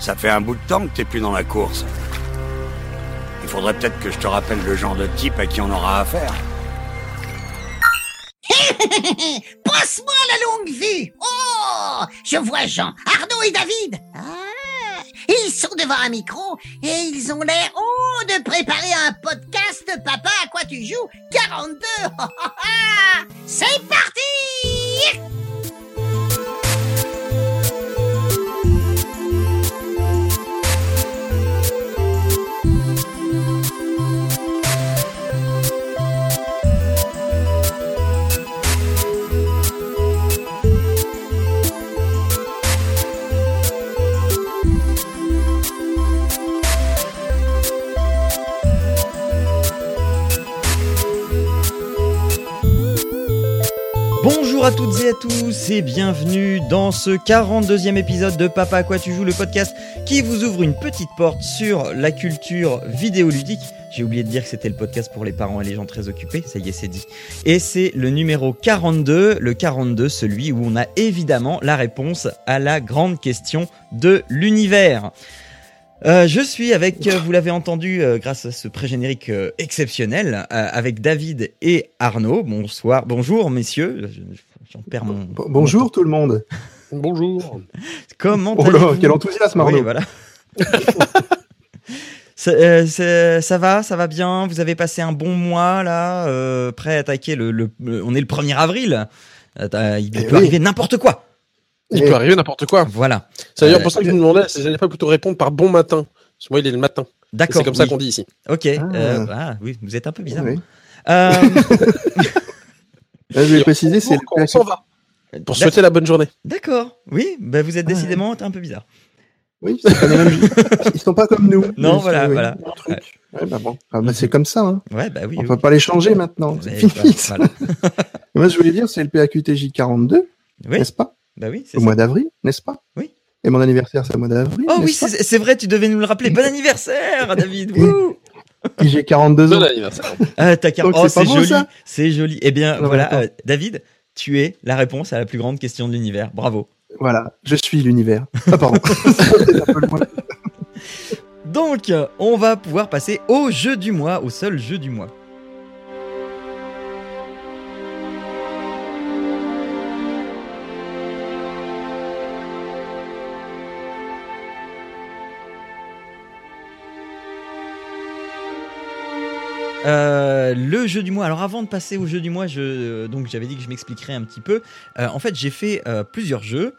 Ça fait un bout de temps que t'es plus dans la course. Il faudrait peut-être que je te rappelle le genre de type à qui on aura affaire. Passe-moi la longue vue Oh Je vois Jean, Arnaud et David. Ah Ils sont devant un micro et ils ont l'air, oh, de préparer un podcast. Papa à quoi tu joues? 42 C'est parti Bonjour à toutes et à tous et bienvenue dans ce 42e épisode de Papa à quoi tu joues, le podcast qui vous ouvre une petite porte sur la culture vidéoludique. J'ai oublié de dire que c'était le podcast pour les parents et les gens très occupés, ça y est c'est dit. Et c'est le numéro 42, le 42, celui où on a évidemment la réponse à la grande question de l'univers. Euh, je suis avec, euh, vous l'avez entendu euh, grâce à ce pré-générique exceptionnel, avec David et Arnaud. Bonsoir, bonjour messieurs. J'en perds mon. Bon- Bonjour tout le monde. Bonjour. Comment Oh là, quel enthousiasme Arnaud. Oui, voilà. ça, euh, c'est- ça va, ça va bien? Vous avez passé un bon mois là, euh, prêt à attaquer le, le- le- On est le 1er avril. Euh, il peut Eh oui. arriver n'importe quoi. Il Et- peut arriver n'importe quoi. Voilà. C'est d'ailleurs Euh, pour ça que je me demandais si j'allais pas plutôt répondre par bon matin. Parce que moi, il est le matin. D'accord. C'est comme ça qu'on dit ici. Ok. Ah. euh, ah, oui, vous êtes un peu bizarre. Oui. Là, je vais préciser, c'est le on s'en va. Pour souhaiter la bonne journée. D'accord. Oui, bah vous êtes Ah. décidément un peu bizarre. Oui, c'est pas les mêmes. Ils sont pas comme nous. Non, Ils voilà, oui, voilà. un truc. Ouais, bah bon. Ah, bah, c'est comme ça. Hein. Ouais, bah oui. On oui. peut pas les changer maintenant. C'est voilà, voilà. Moi, je voulais dire, c'est le PAQTJ 42, Oui, n'est-ce pas? Bah oui, c'est Au ça. mois d'avril, n'est-ce pas? Oui. Et mon anniversaire, c'est au mois d'avril. Oh oui, c'est vrai, tu devais nous le rappeler. Bon anniversaire, David. Et j'ai 42 Bon ans. anniversaire. Ah, t'as quar- Donc, Oh, c'est joli. C'est joli. Eh bien, Non, voilà, euh, David, tu es la réponse à la plus grande question de l'univers. Bravo. Voilà, je suis l'univers. Ah, pardon. Donc, on va pouvoir passer au jeu du mois, au seul jeu du mois. Euh, le jeu du mois. Alors avant de passer au jeu du mois, je, euh, donc j'avais dit que je m'expliquerais un petit peu. Euh, en fait, j'ai fait plusieurs jeux.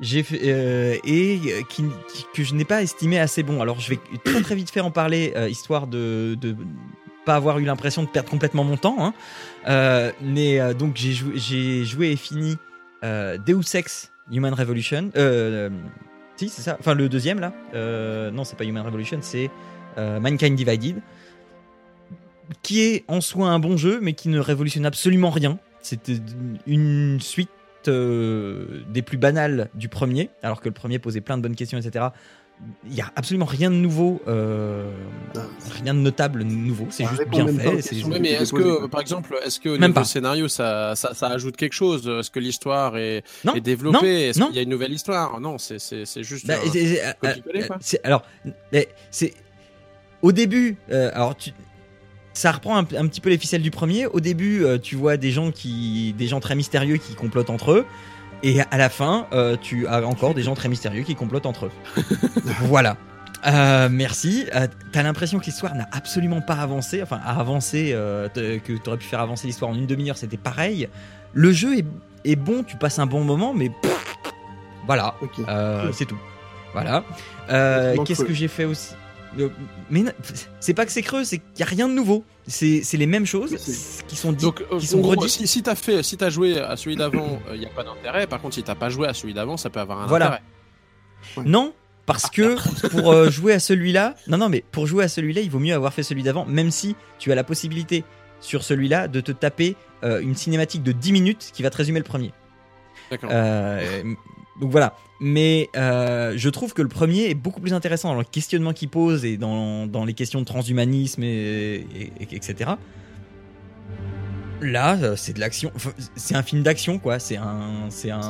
J'ai fait et que je n'ai pas estimé assez bon. Alors je vais très très vite faire en parler histoire de, de pas avoir eu l'impression de perdre complètement mon temps. hein. Mais donc j'ai joué, j'ai joué et fini Deus Ex Human Revolution. Si c'est ça. Enfin le deuxième là. Non c'est pas Human Revolution, c'est Mankind Divided, qui est en soi un bon jeu, mais qui ne révolutionne absolument rien. C'était une suite euh, des plus banales du premier, alors que le premier posait plein de bonnes questions, etc. Il y a absolument rien de nouveau, euh, rien de notable nouveau. C'est juste bien fait. c'est- Oui, mais est-ce que, par exemple, est-ce que au Même niveau pas. scénario, ça, ça, ça ajoute quelque chose? Est-ce que l'histoire est, est développée? Est-ce qu'il y a une nouvelle histoire? Non, c'est, c'est, c'est juste. Bah, un- euh, euh, alors, c'est au début. euh, alors, tu, ça reprend un, un petit peu les ficelles du premier. Au début, euh, tu vois des gens qui, des gens très mystérieux qui complotent entre eux, et à la fin, euh, tu as encore des gens très mystérieux qui complotent entre eux. voilà. Euh, merci. T'as l'impression que l'histoire n'a absolument pas avancé. Enfin, a avancé, que t'aurais pu faire avancer l'histoire en une demi-heure, c'était pareil. Le jeu est, est bon, tu passes un bon moment, mais pff, voilà. Ok. Cool. c'est tout. Voilà. Qu'est-ce que j'ai fait aussi? Mais c'est pas que c'est creux, c'est qu'il n'y a rien de nouveau. C'est c'est les mêmes choses qui sont dites. Donc, euh, qui sont gros, si, si t'as fait, si t'as joué à celui d'avant, il n'y a pas d'intérêt. Par contre, si t'as pas joué à celui d'avant, ça peut avoir un Voilà. intérêt. Non, parce que pour euh, jouer à celui-là, non, non, mais pour jouer à celui-là, il vaut mieux avoir fait celui d'avant, même si tu as la possibilité sur celui-là de te taper euh, une cinématique de 10 minutes qui va te résumer le premier. D'accord. Euh, donc voilà. Mais euh, je trouve que le premier est beaucoup plus intéressant dans le questionnement qu'il pose et dans, dans les questions de transhumanisme et, et- et- etc. Là, euh, c'est de l'action. Enfin, c'est un film d'action, quoi. C'est un, c'est un,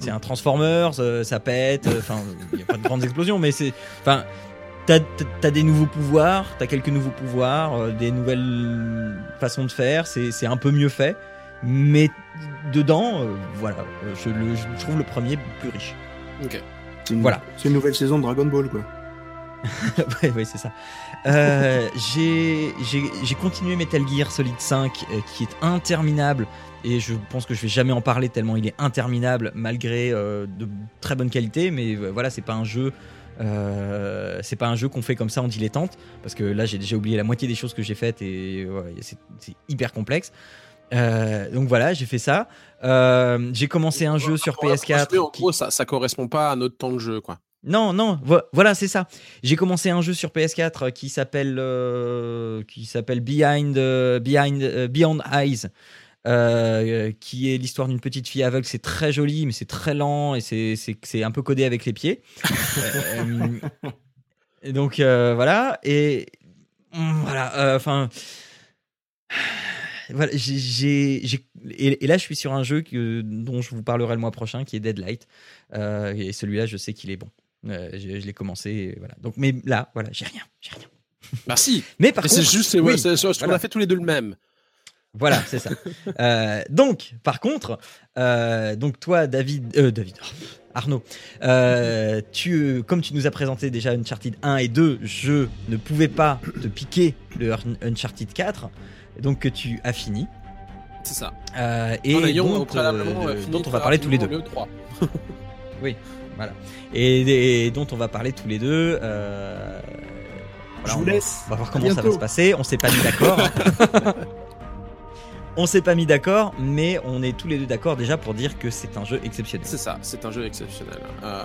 c'est un Transformers. euh, ça pète. euh, Enfin, il y a pas de grandes explosions, mais c'est, enfin, t'as, t'as- t'as des nouveaux pouvoirs. T'as quelques nouveaux pouvoirs, euh, des nouvelles façons de faire. C'est, c'est un peu mieux fait, mais dedans, euh, voilà, euh, je, le, je trouve le premier plus riche. Ok. C'est une, Voilà. C'est une nouvelle saison de Dragon Ball, quoi. ouais, ouais, c'est ça. Euh, j'ai, j'ai, j'ai continué Metal Gear Solid 5, euh, qui est interminable. Et je pense que je vais jamais en parler tellement il est interminable, malgré euh, de très bonne qualité. Mais euh, voilà, c'est pas un jeu. euh, c'est pas un jeu qu'on fait comme ça en dilettante parce que là j'ai déjà oublié la moitié des choses que j'ai faites et ouais, c'est, c'est hyper complexe. Euh, donc voilà, j'ai fait ça. Euh, j'ai commencé un jeu sur PS4. En gros, ça, ça correspond pas à notre temps de jeu, quoi. non, non, vo- voilà, c'est ça. J'ai commencé un jeu sur PS4 qui s'appelle euh, qui s'appelle Behind euh, Behind euh, Beyond Eyes. euh, qui est l'histoire d'une petite fille aveugle, c'est très joli, mais c'est très lent et c'est- un peu codé avec les pieds. Euh, et donc euh, voilà et hum, voilà, euh, enfin voilà, j'ai- et, et là je suis sur un jeu que, dont je vous parlerai le mois prochain, qui est Deadlight. Euh, et celui-là, je sais qu'il est bon. Euh, je je l'ai commencé, et voilà. Donc, mais là, voilà, j'ai rien, j'ai rien. Merci. Mais par contre, c'est juste, c'est oui, ouais, on a fait tous les deux le même. voilà, c'est ça. Euh, donc, par contre, euh, donc toi, David, euh, David, Arnaud, euh, tu, comme tu nous as présenté déjà Uncharted 1 et 2, je ne pouvais pas te piquer le Un- Uncharted 4, donc que tu as fini. C'est ça. Euh, et ayant dont, euh, euh, on va parler tous les deux. le 3. et, et dont on va parler tous les deux. euh, voilà, Je on vous va- laisse. On va voir comment ça va se passer. On s'est pas mis d'accord. on s'est pas mis d'accord, mais on est tous les deux d'accord déjà pour dire que c'est un jeu exceptionnel. C'est ça, c'est un jeu exceptionnel. Euh,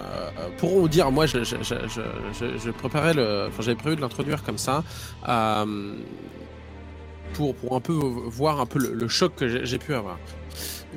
pour vous dire, moi, je, je, je, je, je- je préparais le, enfin, j'avais prévu de l'introduire comme ça, euh, pour, pour un peu voir un peu le, le choc que j'ai- pu avoir.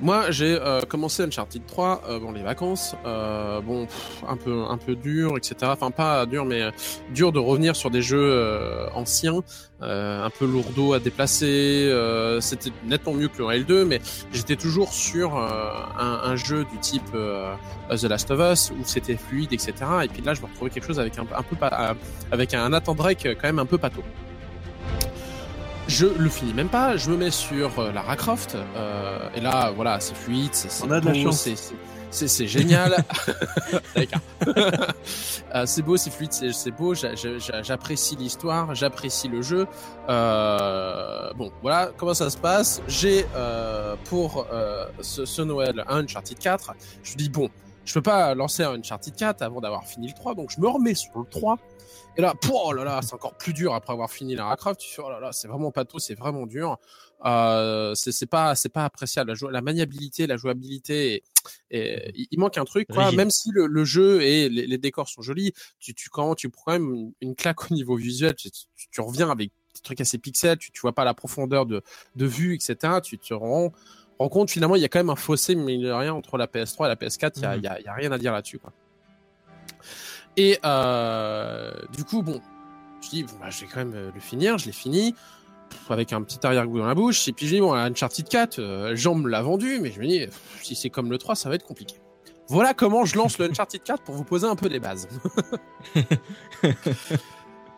Moi, j'ai euh, commencé Uncharted 3, euh, bon, les vacances, euh, bon, pff, un peu, un peu dur, etc. Enfin, pas dur, mais dur de revenir sur des jeux euh, anciens, euh, un peu lourdeau à déplacer. euh, C'était nettement mieux que le Rail 2, mais j'étais toujours sur un, un jeu du type The Last of Us où c'était fluide, etc. Et puis là, je me retrouvais quelque chose avec un, un peu avec un Nathan Drake quand même un peu pâteau. Je le finis même pas, je me mets sur euh, Lara Croft, euh, et là, voilà, c'est fluide, c'est c'est beau, c'est- génial. Euh, c'est beau, c'est fluide, c'est beau, j'a- j'a- j'apprécie l'histoire, j'apprécie le jeu. Euh, bon, voilà comment ça se passe? J'ai euh, pour euh, ce, ce Noël un Uncharted 4. Je me dis, bon, je peux pas lancer un Uncharted 4 avant d'avoir fini le 3, donc je me remets sur le 3. Et là, oh là là, c'est encore plus dur après avoir fini Lara Croft. Tu fais, oh là là, c'est vraiment pas tout, c'est vraiment dur. Euh, c'est c'est pas, c'est pas appréciable. La, maniabilité, la jouabilité, et, et il- manque un truc, quoi. Même si le, le jeu et les, les décors sont jolis, tu, tu quand tu prends même une, claque au niveau visuel. Tu, tu, tu reviens avec des trucs assez pixels, tu, tu vois pas la profondeur de, de vue, etc. Tu te rends, rends compte finalement, il y a quand même un fossé, mais il n'y a rien entre la PS3 et la PS4. Il y a, il y a, y a rien à dire là-dessus, quoi. Et euh, du coup, bon, je dis, bon, bah, je vais quand même euh, le finir. Je l'ai fini pff, avec un petit arrière-goût dans la bouche. Et puis je dis, bon, Uncharted 4, euh, Jean me l'a vendu, mais je me dis, pff, si c'est comme le 3, ça va être compliqué. Voilà comment je lance le Uncharted 4 pour vous poser un peu les bases.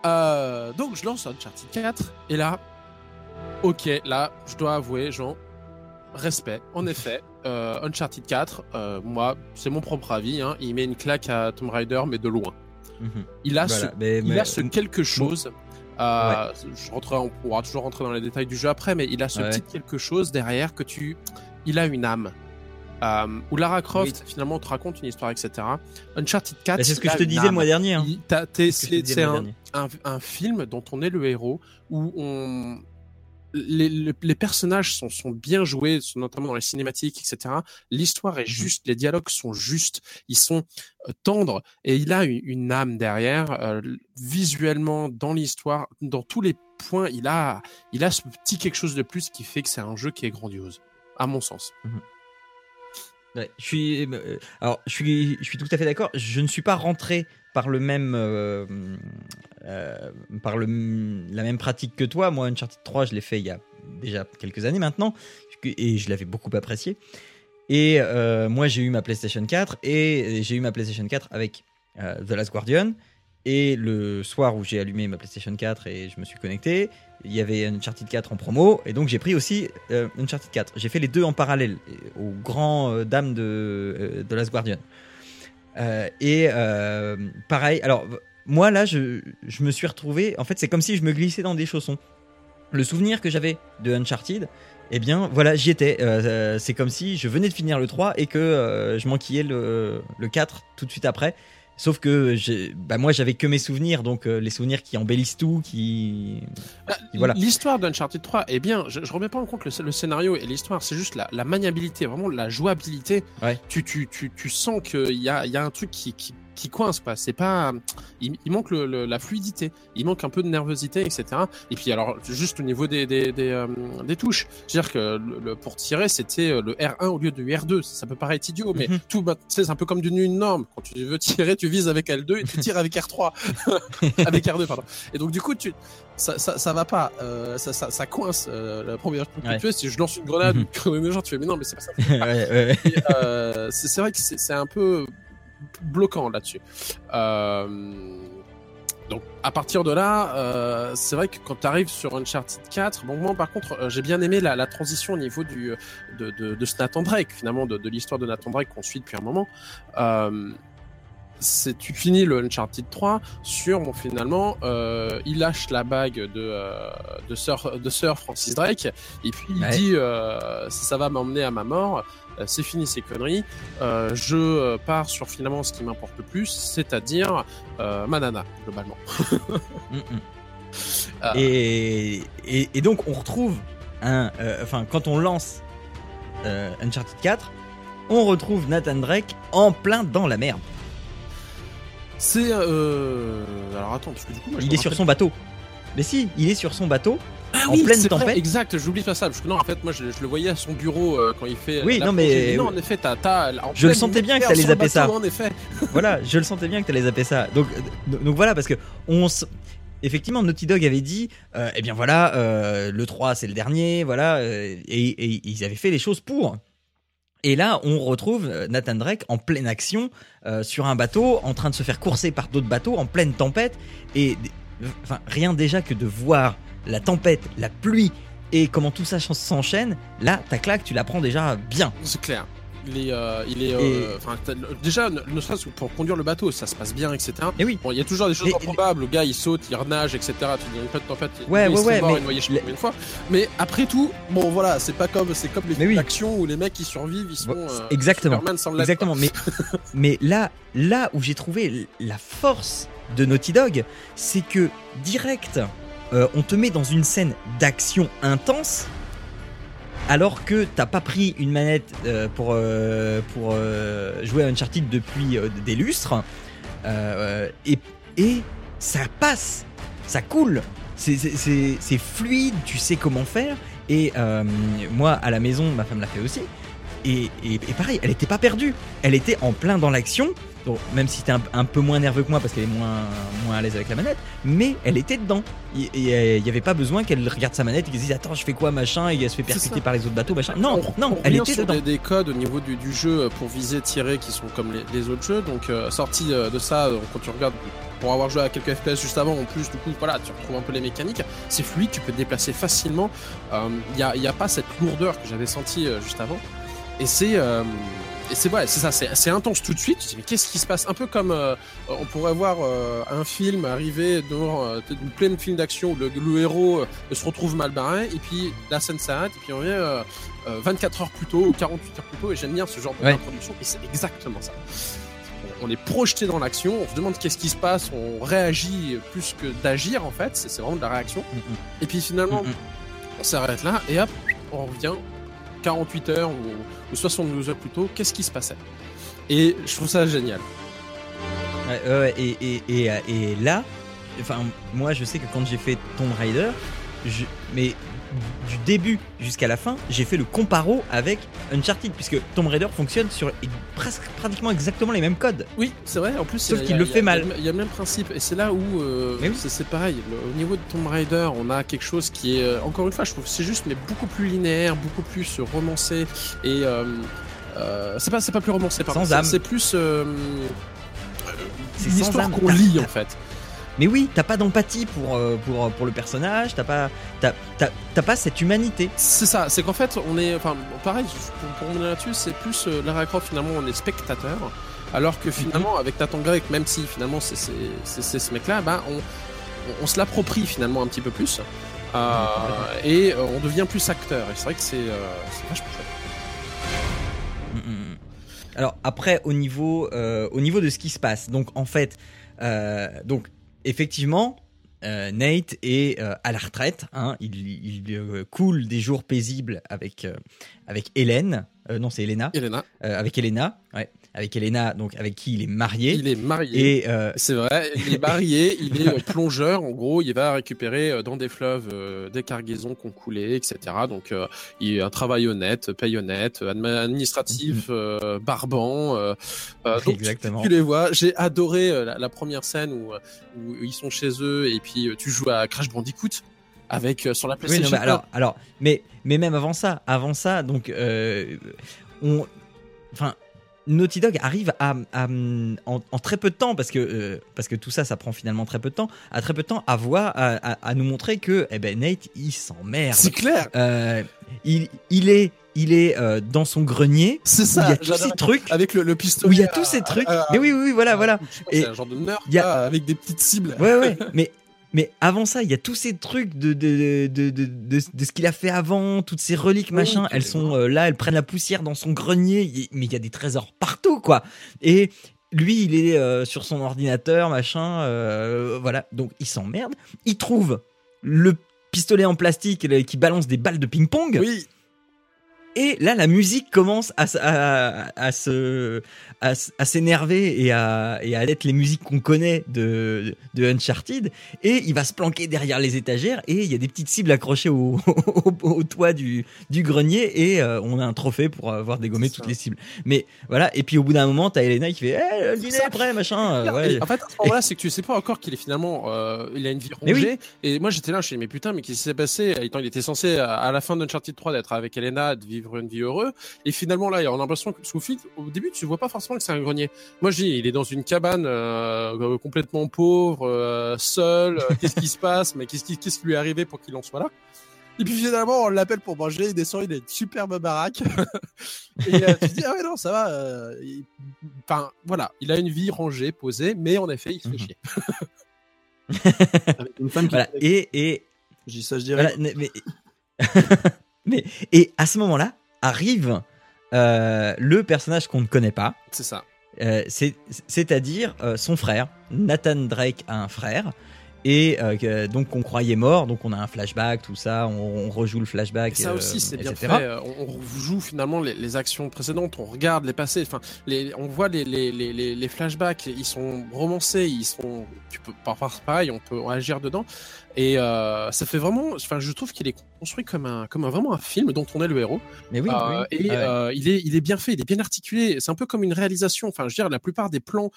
Euh, donc je lance Uncharted 4 et là, ok, là, je dois avouer, Jean, respect. En effet, euh, Uncharted 4, euh, moi, c'est mon propre avis, hein, il met une claque à Tomb Raider, mais de loin. Mhm. Il a Voilà, ce mais- il mais- a ce quelque chose. euh, je rentrerai, on pourra toujours rentrer dans les détails du jeu après, mais il a ce Ouais. petit quelque chose derrière que tu. Il a une âme. Euh, où Lara Croft, finalement, te raconte une histoire, etc. Uncharted 4. Bah, c'est ce que je te disais le mois dernier. hein. C'est un, un film dont on est le héros, où on. Les, les- les personnages sont, sont bien joués, sont notamment dans les cinématiques, etc. L'histoire est juste, les dialogues sont justes, ils sont euh, tendres, et il a une, une âme derrière, euh, visuellement, dans l'histoire, dans tous les points, il a, il a ce petit quelque chose de plus qui fait que c'est un jeu qui est grandiose, à mon sens. Je suis, euh, alors, je suis, je suis tout à fait d'accord. Je ne suis pas rentré par le même, euh, euh, par le, la même pratique que toi. Moi, Uncharted 3, je l'ai fait il y a déjà quelques années maintenant, et je l'avais beaucoup apprécié. Et moi, j'ai eu ma PlayStation 4 et j'ai eu ma PlayStation 4 avec The Last Guardian. Et le soir où j'ai allumé ma PlayStation 4 et je me suis connecté, il y avait Uncharted 4 en promo et donc j'ai pris aussi euh, Uncharted 4. J'ai fait les deux en parallèle aux grands euh, dames de euh, The Last Guardian. Euh, et pareil, alors moi là je, je me suis retrouvé, en fait c'est comme si je me glissais dans des chaussons. Le souvenir que j'avais de Uncharted, eh bien voilà j'y étais. C'est comme si je venais de finir le 3 et que je manquillais le, le 4 tout de suite après. Sauf que bah, moi j'avais que mes souvenirs, donc euh, les souvenirs qui embellissent tout, qui... Bah, Voilà. L'histoire d'Uncharted 3 est bien. Je, je remets pas en compte le, le scénario et l'histoire, c'est juste la, la maniabilité, vraiment la jouabilité. Ouais. Tu, tu, tu, tu sens qu'il y a, y a un truc qui, qui, qui coince, quoi. C'est pas. Il, il manque le, le- la fluidité, il manque un peu de nervosité, etc. Et puis, alors, juste au niveau des, des, des, euh, des touches, je veux dire que le, pour tirer, c'était euh, le R1 au lieu du R2. Ça peut paraître idiot, mais Mhm. tout, bah, c'est un peu comme d'une une norme. Quand tu veux tirer, tu vises avec L2 et tu tires avec R3. avec R2, pardon. Et donc, du coup, tu, ça, ça, ça va pas, euh, ça, ça, ça coince. Euh, la première chose que Ouais. tu fais, si je lance une grenade grenade de genre, tu fais, mais non, mais c'est pas ça. ouais, c'est c'est vrai que c'est c'est un peu bloquant là-dessus. Euh, donc à partir de là, euh, c'est vrai que quand tu arrives sur Uncharted 4, bon moi par contre euh, j'ai bien aimé la, transition au niveau du de, de, ce Nathan Drake finalement de, l'histoire de Nathan Drake qu'on suit depuis un moment. C'est tu finis le Uncharted 3 sur bon finalement euh, il lâche la bague de euh, de sœur de sœur Francis Drake et puis il dit euh, si ça va m'emmener à ma mort euh, c'est fini ces conneries euh, je pars sur finalement ce qui m'importe le plus c'est-à-dire ma nana globalement Mm, mm. Euh, Et, et, et donc on retrouve un, enfin quand on lance Uncharted 4, on retrouve Nathan Drake en plein dans la merde. C'est euh... alors attends parce que du coup moi, Il est sur son bateau. Mais si, il est sur son bateau. Ah en oui, pleine vrai, tempête. exact j'oublie pas ça parce que non en fait moi je, je le voyais à son bureau euh, quand il fait Oui, la non, mais- non en effet t'as Je le sentais bien que t'allais zapper ça. en effet voilà, je le sentais bien que t'allais zapper ça. Donc, euh, donc voilà, parce que on s- effectivement Naughty Dog avait dit, euh, eh bien voilà, le 3 c'est le dernier, voilà, et, et ils avaient fait les choses pour. Et là, on retrouve euh, Nathan Drake en pleine action euh, sur un bateau, en train de se faire courser par d'autres bateaux, en pleine tempête. Et enfin, rien déjà que de voir la tempête, la pluie et comment tout ça s'enchaîne, là, ta claque, tu la prends déjà bien. C'est clair. Il est, euh, il est, euh, Et- déjà, ne, serait-ce que pour conduire le bateau, ça se passe bien, etc. Et oui. Bon, il y a toujours des choses improbables. Le gars, il saute, il renage, etc. Tu dis, une de tempête, il- Ouais, ouais, se ouais, mort, mais- noyé, je sais les- pas combien de fois. Mais après tout, bon, voilà, c'est pas comme, c'est comme les oui. d'action où les mecs qui survivent, ils sont, euh, exactement. Superman sans l'être, Exactement, mais, mais là, là où j'ai trouvé la force de Naughty Dog, c'est que direct, euh, on te met dans une scène d'action intense, alors que t'as pas pris une manette euh, pour, euh, pour euh, jouer à Uncharted depuis des lustres, et, et ça passe, ça coule, c'est- fluide, tu sais comment faire, et moi à la maison, ma femme l'a fait aussi. Et, et- et pareil, elle était pas perdue. Elle était en plein dans l'action. Donc, même si c'était un, un peu moins nerveux que moi parce qu'elle est moins, moins à l'aise avec la manette, mais elle était dedans. Et euh, il n'y avait pas besoin qu'elle regarde sa manette et qu'elle se dise Attends, je fais quoi, machin, et qu'elle se fait percuter par les autres bateaux, machin. Non, On- non, on elle était sur dedans. Des, des codes au niveau du, du jeu pour viser, tirer qui sont comme les, les autres jeux. Donc, euh, sorti euh, de ça, euh, quand tu regardes, pour avoir joué à quelques FPS juste avant, en plus, du coup, voilà, tu retrouves un peu les mécaniques. C'est fluide, tu peux te déplacer facilement. Il n'y a, y a pas cette lourdeur que j'avais sentie euh, juste avant. Et c'est. euh, et c'est ouais, c'est ça, c'est intense tout de suite. Tu dis, mais qu'est-ce qui se passe? Un peu comme euh, on pourrait voir euh, un film arriver devant euh, une pleine film d'action où le, le héros se retrouve mal barré, et puis la scène s'arrête, et puis on revient euh, 24 heures plus tôt ou 48 heures plus tôt, et j'aime bien ce genre Ouais. d'introduction, et c'est exactement ça. On est projeté dans l'action, on se demande qu'est-ce qui se passe, on réagit plus que d'agir en fait, c'est vraiment de la réaction. Mm, Et puis finalement, mm, mm. on s'arrête là, et hop, on revient 48 heures ou, ou 72 heures plus tôt, qu'est-ce qui se passait? Et je trouve ça génial. Et, et, et là, enfin, moi je sais que quand j'ai fait Tomb Raider, je, mais du début jusqu'à la fin, j'ai fait le comparo avec Uncharted, puisque Tomb Raider fonctionne sur e- presque pratiquement exactement les mêmes codes. Oui, c'est vrai. En plus, Sauf qu'il le fait mal. Il y a le même principe, et c'est là où euh, oui. c'est- pareil. Au niveau de Tomb Raider, on a quelque chose qui est, euh, encore une fois, je trouve, c'est juste, mais beaucoup plus linéaire, beaucoup plus euh, romancé, et euh, euh, c'est pas, c'est pas plus romancé, pardon. Sans C'est- âme. C'est plus C'est une sans histoire âme. qu'on lit en fait. Mais oui, t'as pas d'empathie pour, euh, pour, pour le personnage, t'as pas, t'as pas cette humanité. C'est ça, c'est qu'en fait, on est, enfin, pareil, pour, revenir là-dessus, c'est plus euh, Lara Croft finalement, on est spectateur, alors que finalement, avec Nathan Drake, même si finalement c'est ce mec-là, ben, on, on, on se l'approprie finalement un petit peu plus, euh, et euh, on devient plus acteur. Et c'est vrai que c'est euh, vachement chouette. Mm, mm, mm. Alors après, au niveau, au niveau de ce qui se passe, donc en fait, donc effectivement, euh, Nate est euh, à la retraite. hein, il il euh, coule des jours paisibles avec avec Hélène. Non, c'est Elena. Elena, avec Elena, ouais, avec Elena, donc avec qui il est marié. il est marié. Et euh, C'est vrai, il est marié, il est euh, plongeur. En gros, il va récupérer euh, dans des fleuves euh, des cargaisons qui ont coulé, etc. Donc, euh, il a un travail honnête, paye honnête, admi- administratif, euh, barbant. donc, Exactement. Tu, les vois. J'ai adoré la, la première scène où, où ils sont chez eux et puis tu joues à Crash Bandicoot avec sur la Oui, non, PlayStation. mais alors, alors, mais, mais même avant ça, avant ça, donc, on, enfin, Naughty Dog arrive à, à- en, en très peu de temps, parce que, euh, parce que tout ça, ça prend finalement très peu de temps, à très peu de temps, à voir, à, à- à nous montrer que, eh ben, Nate, il s'emmerde. c'est clair. Euh, il, il est, il est euh, dans son grenier. C'est ça. il y a tous ces trucs. Avec le, le pistolet. Où il y a tous ces trucs. à- mais oui, oui, oui, voilà, à- voilà. Et un genre de nerd y a- avec des petites cibles. Ouais, ouais, mais, mais avant ça, il y a tous ces trucs de, de, de, de, ce qu'il a fait avant, toutes ces reliques, Oui, machin, elles les sont euh, là, elles prennent la poussière dans son grenier, mais il y a des trésors partout, quoi. Et lui, il est euh, sur son ordinateur, machin, euh, voilà, donc il s'emmerde. Il trouve le pistolet en plastique qui balance des balles de ping-pong. Oui. Et là, la musique commence à, s- à, à se, à, s'énerver et à, et à être les musiques qu'on connaît de, de Uncharted. Et il va se planquer derrière les étagères et il y a des petites cibles accrochées au, au, au toit du, du grenier et euh, on a un trophée pour avoir dégommé toutes les cibles. Mais voilà, et puis au bout d'un moment, t'as Elena qui fait Eh, le dîner est prêt, machin. euh, ouais. En fait, à ce moment-là, c'est que tu sais pas encore qu'il est finalement, euh, il a une vie rongée. Et moi, j'étais là, je me suis dit, mais putain, mais qu'est-ce qui s'est passé? Il était censé à la fin d'Uncharted 3 d'être avec Elena, de vivre une vie heureuse. Et finalement, là, on a l'impression que sous au début, tu vois pas forcément que c'est un grenier. Moi, je dis, il est dans une cabane euh, complètement pauvre, euh, seul. euh, qu'est-ce qui se passe? Mais qu'est-ce qui, qu'est-ce qui lui est arrivé pour qu'il en soit là? Et puis finalement, on l'appelle pour manger, il descend, il a une superbe baraque. et euh, tu te dis, ah ouais, non, ça va. euh, il- Enfin, voilà, il a une vie rangée, posée, mais en effet, il se fait Mhm. chier. Avec une femme qui. Voilà, et, et, Je dis ça, je dirais. Voilà, mais, mais, mais- et à ce moment-là arrive euh, le personnage qu'on ne connaît pas, C'est ça. euh, c'est- c'est-à-dire euh, son frère. Nathan Drake a un frère. Et donc on croyait mort, donc on a un flashback, tout ça, on, on rejoue le flashback, Et ça aussi, c'est bien fait. On, on joue finalement les, les actions précédentes, on regarde les passés. Enfin, les, on voit les- les flashbacks, ils sont romancés, ils sont. Tu peux parfois pareil, on peut agir dedans. Et euh, ça fait vraiment. Enfin, je trouve qu'il est construit comme un, comme un vraiment un film dont on est le héros. Mais oui, Euh, oui. et Ah ouais. euh, il est il est bien fait, il est bien articulé. C'est un peu comme une réalisation. Enfin, je veux dire, la plupart des plans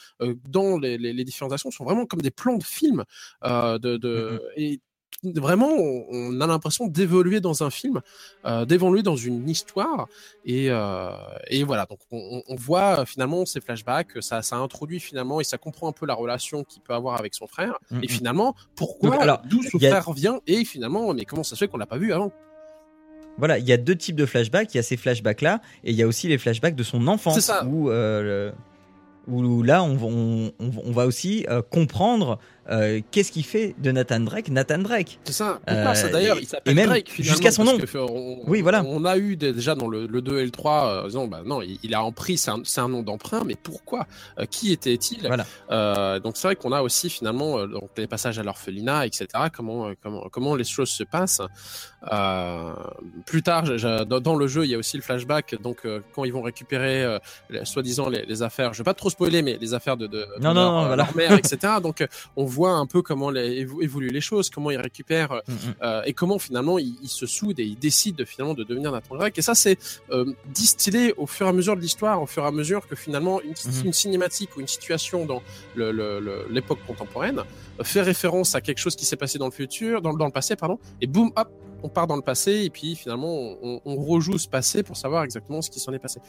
dans les, les, les différentes actions sont vraiment comme des plans de film. De, Mhm. et vraiment, on, on a l'impression d'évoluer dans un film, euh, d'évoluer dans une histoire. Et, euh, et voilà, donc on, voit euh, finalement ces flashbacks, ça, ça introduit finalement et ça comprend un peu la relation qu'il peut avoir avec son frère. Mhm. Et finalement, pourquoi, d'où son a- frère vient et finalement, mais comment ça se fait qu'on l'a pas vu avant? Voilà, il y a deux types de flashbacks. Il y a ces flashbacks-là, et il y a aussi les flashbacks de son enfance. C'est ça. Où, euh, le- où là, on, va- on, on- on va aussi euh, comprendre euh, qu'est-ce qui fait de Nathan Drake? Nathan Drake. C'est ça. Euh, ça d'ailleurs Il s'appelle Drake jusqu'à son nom. que, euh, on- Oui, voilà. On a eu déjà dans le, le 2 et le 3, euh, disons, bah non, il, il a en pris, c'est un, nom d'emprunt, mais pourquoi? Qui était-il? Voilà. Donc c'est vrai qu'on a aussi finalement donc, les passages à l'orphelinat, etc. Comment, comment, comment les choses se passent. Plus tard, dans, le jeu, il y a aussi le flashback. Donc quand ils vont récupérer, soi-disant les, les affaires, je vais pas trop spoiler, mais les affaires de, de, de Non, non, leur, non, voilà. leur mère, etc. Donc on voit un peu comment les, évoluent les choses, comment ils récupèrent Mm, mm. euh, et comment finalement ils, ils se soudent et ils décident de, finalement de devenir Nathan Drake. Et ça, c'est euh, distillé au fur et à mesure de l'histoire, au fur et à mesure que finalement une, une cinématique ou une situation dans l'époque contemporaine euh, fait référence à quelque chose qui s'est passé dans le futur, dans, dans le passé, pardon, et boum, hop, on part dans le passé et puis finalement on, on rejoue ce passé pour savoir exactement ce qui s'en est passé.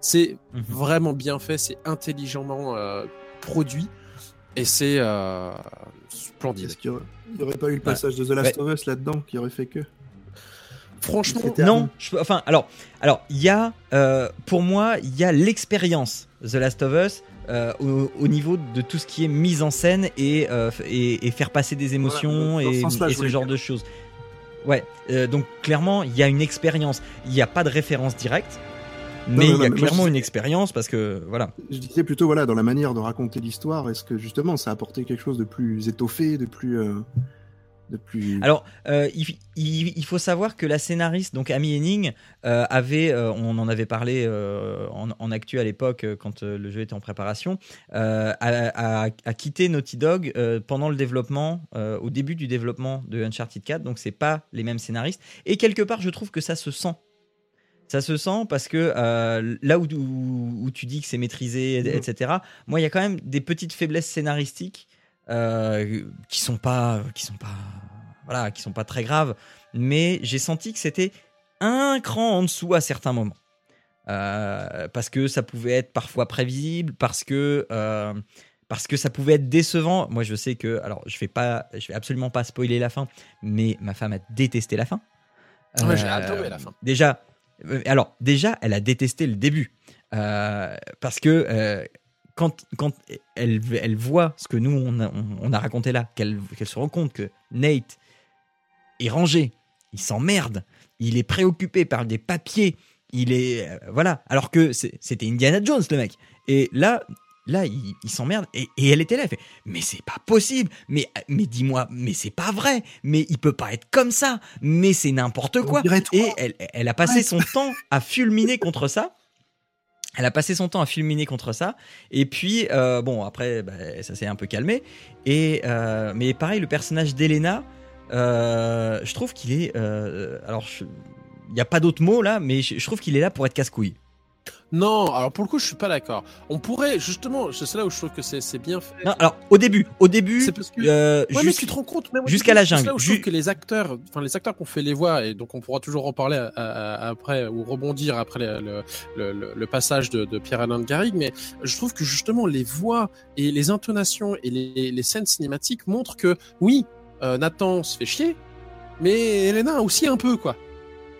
C'est vraiment bien fait, c'est intelligemment euh, produit et c'est euh, splendide. Est-ce qu'il n'y aurait pas eu le passage de The Last of Us là-dedans qui aurait fait que Franchement, Non, je- enfin, alors, alors, il y a, euh, pour moi, il y a l'expérience The Last of Us euh, au, au niveau de tout ce qui est mise en scène et, euh, et, et faire passer des émotions Voilà, dans ce et, ce genre de choses. Ouais, euh, donc clairement, il y a une expérience. Il n'y a pas de référence directe, mais il y a non, clairement je- une expérience parce que voilà. Je disais plutôt voilà dans la manière de raconter l'histoire. Est-ce que justement ça a apporté quelque chose de plus étoffé, de plus, euh, de plus. Alors, euh, il, il- il faut savoir que la scénariste, donc Amy Henning, euh, avait, on en avait parlé en, en actu à l'époque quand le jeu était en préparation, a, a- a quitté Naughty Dog pendant le développement, au début du développement de Uncharted 4, donc c'est pas les mêmes scénaristes. Et quelque part, je trouve que ça se sent. Ça se sent parce que euh, là où, où- où tu dis que c'est maîtrisé, etc., moi, il y a quand même des petites faiblesses scénaristiques euh, qui sont pas, qui sont pas, voilà, qui sont pas très graves, mais j'ai senti que c'était un cran en dessous à certains moments. Euh, parce que ça pouvait être parfois prévisible, parce que euh, parce que ça pouvait être décevant. Moi, je sais que, alors, je vais pas, je vais absolument pas spoiler la fin, mais ma femme a détesté la fin. Ouais, j'ai Euh, adoré la fin. Déjà, euh, alors déjà, elle a détesté le début Euh, parce que euh, quand, quand elle, elle voit ce que nous on a, on- a raconté là, qu'elle se rend compte que Nate est rangé, il s'emmerde, il est préoccupé par des papiers, il est euh, voilà, alors que c'était Indiana Jones le mec. Et là, là, il, il s'emmerde et, et elle était là, elle fait mais c'est pas possible, mais mais dis-moi, mais c'est pas vrai, mais il peut pas être comme ça, mais c'est n'importe quoi. Et elle, elle a passé son temps à fulminer contre ça. Elle a passé son temps à fulminer contre ça. Et puis, euh, bon, après, bah, ça s'est un peu calmé. Et, euh, mais pareil, le personnage d'Elena, euh, je trouve qu'il est. alors, il n'y a pas d'autre mot là, mais je, je trouve qu'il est là pour être casse-couille. Non, alors pour le coup, je suis pas d'accord. On pourrait, justement, c'est là où je trouve que c'est bien fait. Non, alors, au début, au début, C'est parce que. euh, Ouais, mais tu te rends compte, jusqu'à la c'est jungle. là où je trouve que les acteurs, enfin les acteurs qu'on fait les voix, et donc on pourra toujours en parler à- à- à- après ou rebondir après le, le, le- passage de, de Pierre-Alain de Garrigue, mais je trouve que justement les voix et les intonations et les, les scènes cinématiques montrent que oui, euh, Nathan se fait chier, mais Elena aussi un peu quoi.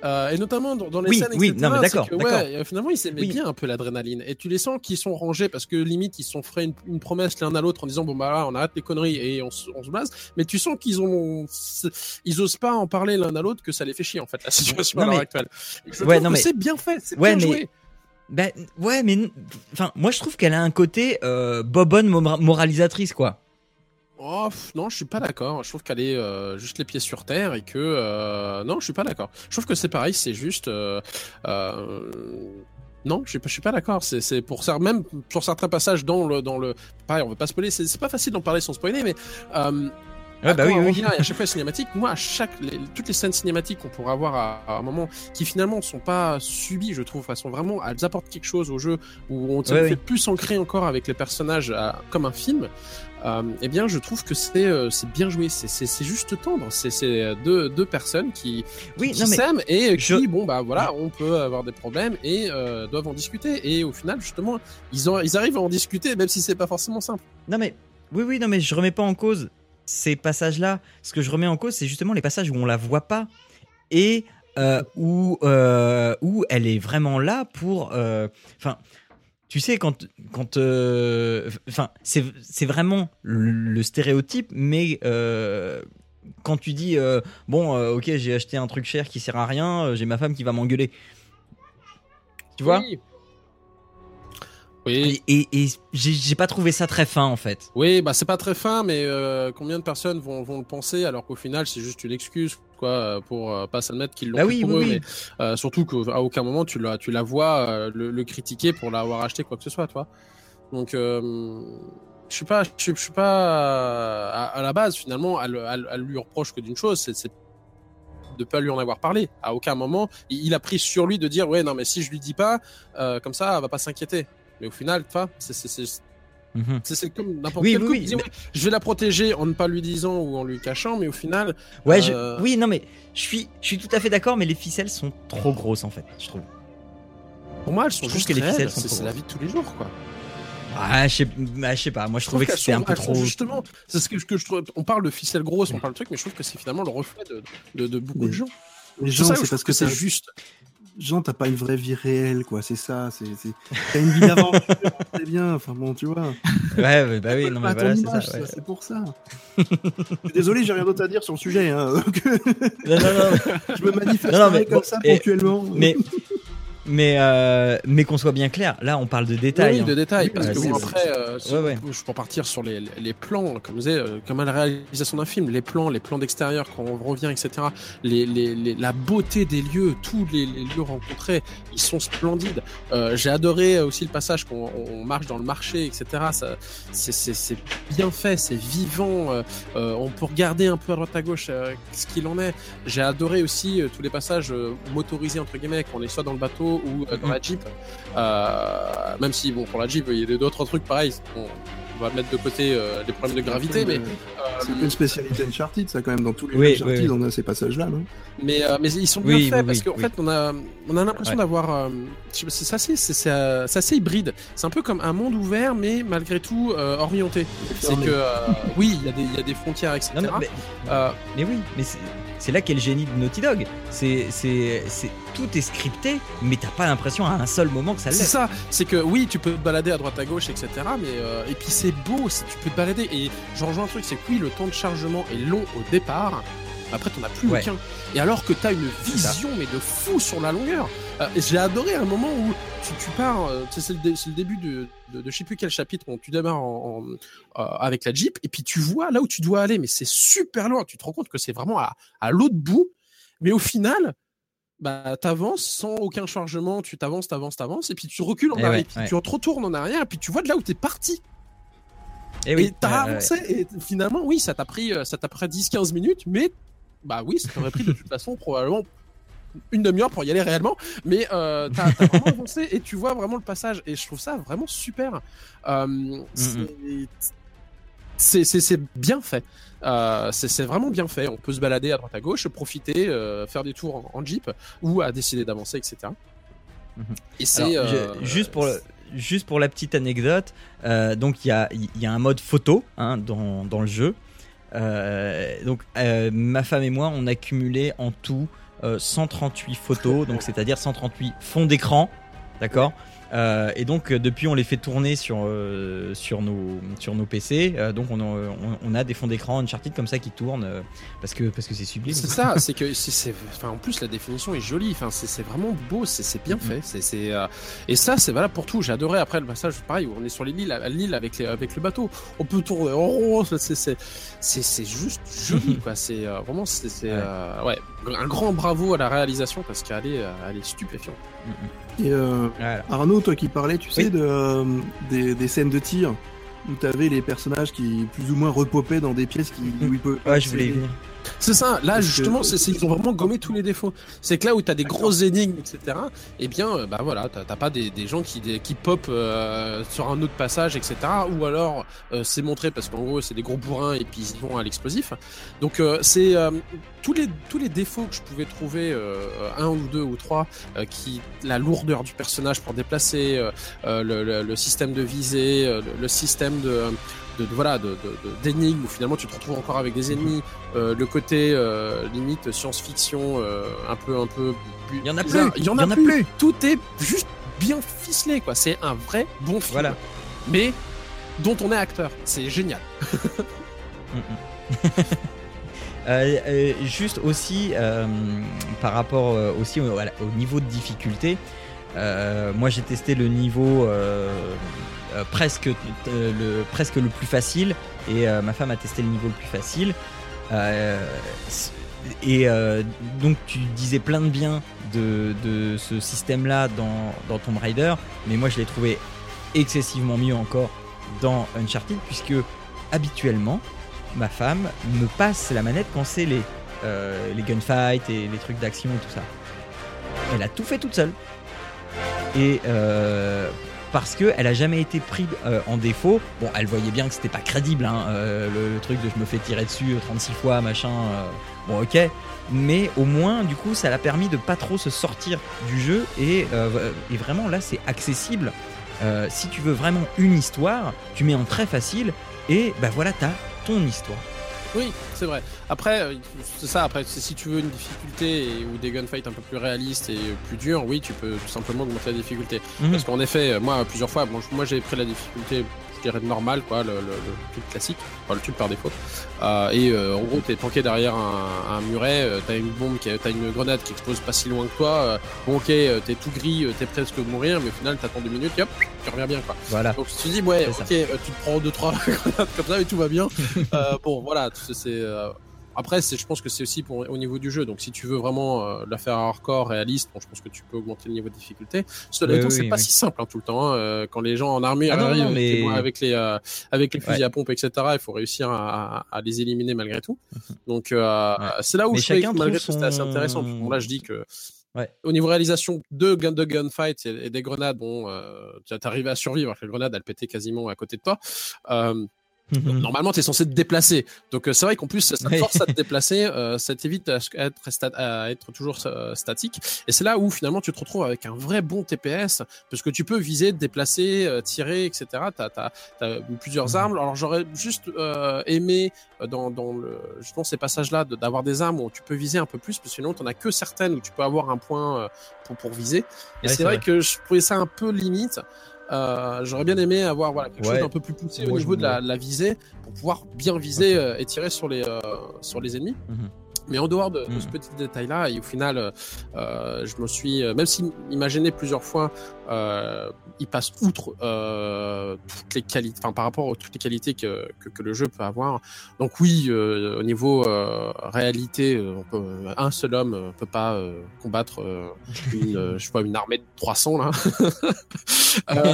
Euh, et notamment dans, dans les Oui, scènes, oui, etc., non, mais d'accord, que, ouais, euh, finalement, ils s'aimaient Oui. bien un peu l'adrénaline. Et tu les sens qu'ils sont rangés parce que limite, ils se sont fait une, une promesse l'un à l'autre en disant bon bah là, on arrête les conneries et on, se- on se blase. Mais tu sens qu'ils ont, ils osent pas en parler l'un à l'autre que ça les fait chier en fait la situation Non, à l'heure mais- actuelle. Je Ouais, trouve non, que mais- c'est bien fait, c'est Ouais, bien mais- joué. Ben, ouais, mais enfin, moi je trouve qu'elle a un côté euh, bobonne mora- moralisatrice quoi. Oh, non, je suis pas d'accord. Je trouve qu'elle est euh, juste les pieds sur terre et que euh, non, je suis pas d'accord. Je trouve que c'est pareil, c'est juste. euh, Non, je suis pas, je suis pas d'accord. C'est, pour ça, même sur certains passages dans le, dans le, pareil, on veut pas spoiler. C'est, pas facile d'en parler sans spoiler, mais bah oui, oui. à chaque fois cinématique. Moi, à chaque, les- toutes les scènes cinématiques qu'on pourrait avoir à, à un moment, qui finalement sont pas subies, je trouve, elles sont vraiment, elles apportent quelque chose au jeu où on se Ouais, fait oui. plus ancrer encore avec les personnages comme un film. Euh, eh bien, je trouve que c'est euh, bien joué, c'est- juste tendre. C'est euh, deux, deux personnes qui, Oui, qui s'aiment et je- qui, bon, bah voilà, on peut avoir des problèmes et doivent en discuter. Et au final, justement, ils, ont, ils arrivent à en discuter, même si c'est pas forcément simple. Non mais oui oui non mais je remets pas en cause ces passages là. Ce que je remets en cause c'est justement les passages où on la voit pas et euh, où euh, où elle est vraiment là pour euh, tu sais quand quand euh, enfin c'est vraiment le, stéréotype mais euh, quand tu dis euh, bon ok j'ai acheté un truc cher qui sert à rien j'ai ma femme qui va m'engueuler tu vois? Oui. et, et, et j'ai pas trouvé ça très fin en fait Oui, bah c'est pas très fin, mais euh, combien de personnes vont, vont le penser alors qu'au final c'est juste une excuse quoi pour euh, pas s'admettre qu'ils l'ont Bah oui, pour oui, eux, oui. mais euh, surtout qu'à aucun moment tu la tu la vois le, le critiquer pour l'avoir acheté quoi que ce soit, toi. Donc Je suis pas, je suis, pas à, à la base finalement. Elle, elle- elle lui reproche que d'une chose, c'est de pas lui en avoir parlé. À aucun moment, il, il a pris sur lui de dire ouais non mais si je lui dis pas, comme ça, elle va pas s'inquiéter. Mais au final, tu vois, c'est c'est- c'est comme n'importe Oui, quel oui, couple. oui, Il dit, mais- ouais, je vais la protéger en ne pas lui disant ou en lui cachant, mais au final, Ouais, je- Euh, oui, non, mais je suis, je suis tout à fait d'accord, mais les ficelles sont trop grosses en fait, je trouve. pour moi, elles sont Je trouve juste que les ficelles sont C'est la vie de tous les jours, quoi. Ah, je sais, bah, je sais pas, moi je trouvais que c'était un peu trop. Justement, c'est ce que, que je trouve. On parle de ficelle grosse, on parle de trucs, mais je trouve que c'est finalement le reflet de, de, de beaucoup de gens. Les gens, c'est parce que c'est juste. Jean, t'as pas une vraie vie réelle, quoi. C'est ça. C'est, c'est... T'as une vie d'aventure, c'est bien. Enfin bon, tu vois. Ouais, ouais, bah oui, non, mais voilà, c'est image, ça. ça, ouais. c'est pour ça. Je suis Désolé, j'ai rien d'autre à dire sur le sujet. Hein. Non, non, non, je me manifesterai Non, non, mais comme bon, ça et- ponctuellement. mais, mais, euh, mais qu'on soit bien clair, là on parle de détails. Oui, hein. de détails, Oui, parce que bon, après, euh, Ouais, ouais. peux partir sur les, les plans, comme, je disais, euh, comme à la réalisation d'un film, les plans, les plans d'extérieur quand on revient, etc. Les, les, les- la beauté des lieux, tous les, les lieux rencontrés, ils sont splendides. Euh, J'ai adoré aussi le passage qu'on on marche dans le marché, etc. C'est- bien fait, c'est vivant. euh, euh, on peut regarder un peu à droite à gauche euh, ce qu'il en est. J'ai adoré aussi euh, tous les passages euh, motorisés entre guillemets, qu'on est soit dans le bateau ou euh, dans la Jeep. Euh, même si bon pour la Jeep il y a d'autres trucs pareils. On, on va mettre de côté euh, les problèmes de gravité, mais C'est euh, une spécialité Uncharted, ça, quand même. Dans tous les Oui, jeux Uncharted, oui, oui. on a ces passages-là, non? Mais euh, mais ils sont bien faits oui, parce qu'en oui. fait on a on a l'impression Ouais. d'avoir euh, c'est assez c'est euh, assez hybride. C'est un peu comme un monde ouvert mais malgré tout euh, orienté. C'est que euh, oui il y a des il y a des frontières etc. Non, non, mais, Euh, mais oui, mais c'est- c'est là qu'est le génie de Naughty Dog. C'est, c'est, c'est, tout est scripté, mais t'as pas l'impression à un seul moment que ça C'est l'est. ça, c'est que oui, tu peux te balader à droite à gauche, etc. Mais euh, et puis c'est beau, c'est- tu peux te balader. Et j'en rejoins un truc, c'est que oui, le temps de chargement est long au départ. Après, t'en as plus Ouais. aucun. Et alors que t'as une C'est vision, mais de fou sur la longueur. Euh, J'ai adoré un moment où tu, tu pars, euh, tu c'est le, dé- c'est le début de, de, de je sais plus quel chapitre, où tu démarres en, en- euh, avec la Jeep, et puis tu vois là où tu dois aller, mais c'est super loin. Tu te rends compte que c'est vraiment à, à l'autre bout. Mais au final, bah, t'avances sans aucun chargement, tu t'avances, t'avances, t'avances, et puis tu recules en Eh arrière, ouais, puis ouais. tu te retournes en arrière, et puis tu vois de là où t'es parti. Et Et Eh oui, t'as avancé, et finalement, oui, ça t'a pris, ça t'a pris 10-15 minutes, mais bah oui, ça t'aurait pris de toute façon probablement une demi-heure pour y aller réellement, mais euh, t'as vraiment avancé et tu vois vraiment le passage, et je trouve ça vraiment super. Euh, c'est- c'est- c'est c'est bien fait. Euh, c'est c'est vraiment bien fait. On peut se balader à droite à gauche, profiter, euh, faire des tours en, en jeep ou à décider d'avancer, etc. Mhm. Et c'est Alors, je- juste pour le- juste pour la petite anecdote, donc il y a, y a un mode photo hein, dans, dans le jeu. Donc ma femme et moi, on a cumulé en tout 138 photos, donc c'est-à-dire 138 fonds d'écran, d'accord? Euh, et donc depuis, on les fait tourner sur euh, sur nos sur nos PC. Euh, donc on, a- on, on a des fonds d'écran Uncharted comme ça qui tournent parce que parce que c'est sublime. C'est ça, c'est que c'est, enfin, en plus la définition est jolie, enfin, c'est, vraiment beau, c'est, bien Mhm. fait, c'est, c'est, et ça c'est valable pour tout. J'ai adoré après le passage, pareil, où on est sur les à l'île avec les, avec le bateau, on peut tourner rond, c'est, c'est, juste joli, quoi. C'est vraiment, c'est, Ouais. ouais, un grand bravo à la réalisation parce qu'elle est, elle est stupéfiante. Et euh, Voilà. Arnaud, toi qui parlais, tu sais, de, euh, des, des scènes de tir où t'avais les personnages qui plus ou moins repopaient dans des pièces qui, où ils peuvent. Ouais, je voulais venir. C'est ça, là Parce justement, que- c'est, c'est- ils ont vraiment gommé tous les défauts. C'est que là où t'as des grosses énigmes, etc., eh bien, euh, bah voilà, t'as, t'as pas des, des gens qui, des- qui pop euh, sur un autre passage, etc., ou alors euh, c'est montré parce qu'en gros c'est des gros bourrins et puis ils vont à l'explosif. Donc euh, c'est euh, tous les tous les défauts que je pouvais trouver, euh, un ou deux ou trois, euh, qui la lourdeur du personnage pour déplacer, euh, euh, le, le- le système de visée, euh, le, le système de de, de- voilà de, d'énigmes où finalement tu te retrouves encore avec des ennemis euh, le côté euh, limite science-fiction euh, un peu un peu Il y en a plus. il y en a, plus. tout est juste bien ficelé quoi c'est un vrai bon film Voilà. mais dont on est acteur c'est génial Mm, mm. Euh, euh, juste aussi euh, par rapport aussi au, niveau de difficulté, moi j'ai testé le niveau presque le plus facile et ma femme a testé le niveau le plus facile. Et donc tu disais plein de bien de, de ce système-là dans, dans Tomb Raider, mais moi je l'ai trouvé excessivement mieux encore dans Uncharted, puisque habituellement, ma femme me passe la manette quand c'est les, euh, les gunfights et les trucs d'action et tout ça. Elle a tout fait toute seule. Et euh, parce qu'elle a jamais été prise euh, en défaut. Bon, elle voyait bien que c'était pas crédible, hein, euh, le, truc de je me fais tirer dessus 36 fois, machin. bon, ok. Mais au moins, du coup, ça l'a permis de pas trop se sortir du jeu. Et, vraiment, là, c'est accessible. Si tu veux vraiment une histoire, tu mets en très facile. Et bah voilà, t'as ton histoire. Oui, c'est vrai. Après, euh, c'est ça. Après, si tu veux une difficulté et- ou des gunfights un peu plus réalistes et plus durs, oui, tu peux tout simplement augmenter la difficulté. Mhm. Parce qu'en effet, euh, moi, plusieurs fois, bon, moi, j'avais pris la difficulté, dirais normale, quoi, le, le, le truc classique, enfin, le truc par défaut. Euh, et euh, en gros, t'es planqué derrière un, un muret, euh, t'as une bombe, qui, t'as une grenade qui explose pas si loin que toi. bon, ok, t'es tout gris, t'es presque mourir, mais au final, t'attends deux minutes, et hop, tu reviens bien, quoi. Voilà. Donc tu dis ouais, ok, tu te prends deux trois grenades comme ça et tout va bien. Bon, voilà, c'est c'est, euh, après je pense que c'est aussi pour au niveau du jeu. Donc si tu veux vraiment euh, la faire hardcore, réaliste, bon, je pense que tu peux augmenter le niveau de difficulté. Cela étant, oui, c'est oui, pas si simple hein, tout le temps. hein, euh, quand les gens en armure Ah arrivent non, mais- avec les euh, avec les fusils Ouais. à pompe, etc. Il faut réussir à, à- à les éliminer malgré tout. Donc euh, Ouais. c'est là où Mais je chacun que malgré tout c'était assez intéressant. Bon là je dis que Ouais. au niveau réalisation de, gun, et, et des grenades, bon, euh, tu arrivé à survivre. Les grenades, elles pétaient quasiment à côté de toi. Euh, normalement, tu es censé te déplacer. Donc, euh, c'est vrai qu'en plus, ça te force à te déplacer. euh, ça t'évite à, à être, sta- à être toujours euh, statique. Et c'est là où finalement tu te retrouves avec un vrai bon TPS. Parce que tu peux viser, te déplacer, euh, tirer, etc. Tu as, plusieurs Mhm. armes. Alors, j'aurais juste euh, aimé dans, dans le, justement ces passages-là d'avoir des armes où tu peux viser un peu plus. Parce que sinon, tu as que certaines où tu peux avoir un point euh, pour, pour viser. Et Ouais, c'est c'est vrai, vrai. que je trouvais ça un peu limite. Euh, J'aurais bien aimé avoir voilà, quelque Ouais. chose d'un peu plus poussé au niveau de la, la visée pour pouvoir bien viser euh, et tirer sur les, euh, sur les ennemis. Mhm. Mais en dehors de, de ce Mhm. petit détail-là, et au final, euh, euh, je me suis, euh, même s'il imaginait plusieurs fois, euh, il passe outre euh, toutes les qualités, enfin par rapport à toutes les qualités que, que, que le jeu peut avoir. Donc oui, euh, au niveau euh, réalité, on peut, un seul homme peut pas euh, combattre euh, une, je sais pas, une armée de 300 là.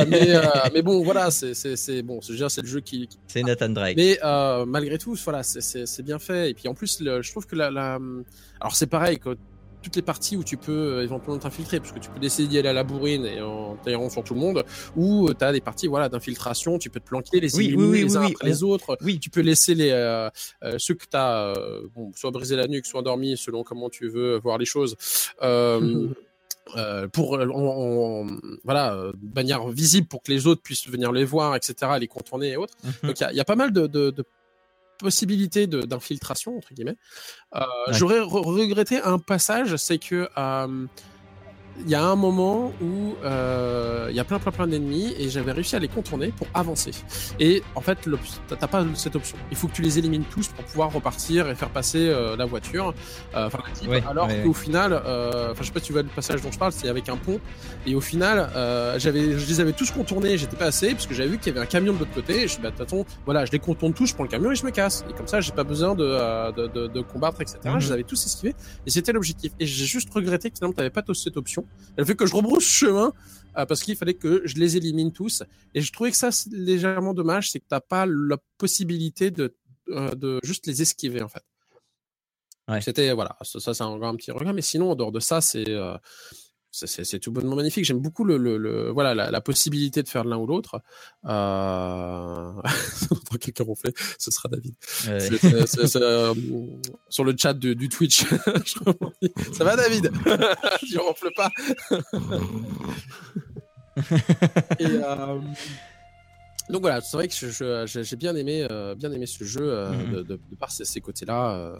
Mais, euh, mais bon, voilà, c'est bon, c'est le jeu qui, qui C'est Nathan Drake. mais euh, malgré tout, voilà, c'est- bien fait. Et puis en plus, le- je trouve que la, la... alors c'est pareil que toutes les parties où tu peux euh, éventuellement t'infiltrer, parce que tu peux décider d'y aller à la bourrine et en tirant sur tout le monde, ou tu as des parties voilà d'infiltration, tu peux te planquer, les Oui, éliminer oui, oui, les uns après les autres. Oui. Tu peux laisser les euh, euh, ceux que tu as, bon, soit brisé la nuque, soit endormi, selon comment tu veux voir les choses. Euh, euh, pour euh, en, en- voilà euh, de manière visible pour que les autres puissent venir les voir etc les contourner et autres Mhm. donc il y a- il y, a pas mal de, de, de possibilités de- d'infiltration entre guillemets euh, Ouais. j'aurais re- regretté un passage c'est que euh, il y a un moment où euh, il y a plein plein plein d'ennemis et j'avais réussi à les contourner pour avancer. Et en fait, t'as pas cette option. Il faut que tu les élimines tous pour pouvoir repartir et faire passer euh, la voiture. Euh, Enfin. Ouais, alors ouais, qu'au ouais. final, euh, enfin, je sais pas si tu vois le passage dont je parle, c'est avec un pont. Et au final, euh, j'avais, je les avais tous contournés. J'étais pas assez parce que j'avais vu qu'il y avait un camion de l'autre côté. Et je suis bah, de toute façon, voilà, je les contourne tous, je prends le camion et je me casse. Et comme ça, j'ai pas besoin de, euh, de, de, de combattre, etc. Mhm. Je les avais tous esquivés. Et c'était l'objectif. Et j'ai juste regretté que finalement, t'avais pas tous cette option. Elle fait que je rebrousse chemin euh, parce qu'il fallait que je les élimine tous. Et je trouvais que ça, c'est légèrement dommage, c'est que t'as pas la possibilité de, euh, de juste les esquiver, en fait. Ouais. C'était, voilà, ça, ça, c'est encore un petit regret. Mais sinon, en dehors de ça, c'est, euh, c'est, tout bonnement magnifique. J'aime beaucoup le, le, le- voilà, la, la possibilité de faire l'un ou l'autre. Euh... Quelqu'un ronfler, ce sera David. Ouais. Euh, sur le chat du Twitch. Ça va, David? Je ronfle pas. Et, euh, donc voilà, c'est vrai que je- je- j'ai bien aimé, euh, bien aimé ce jeu euh, Mhm. de, de- de par ces, ces côtés-là. euh,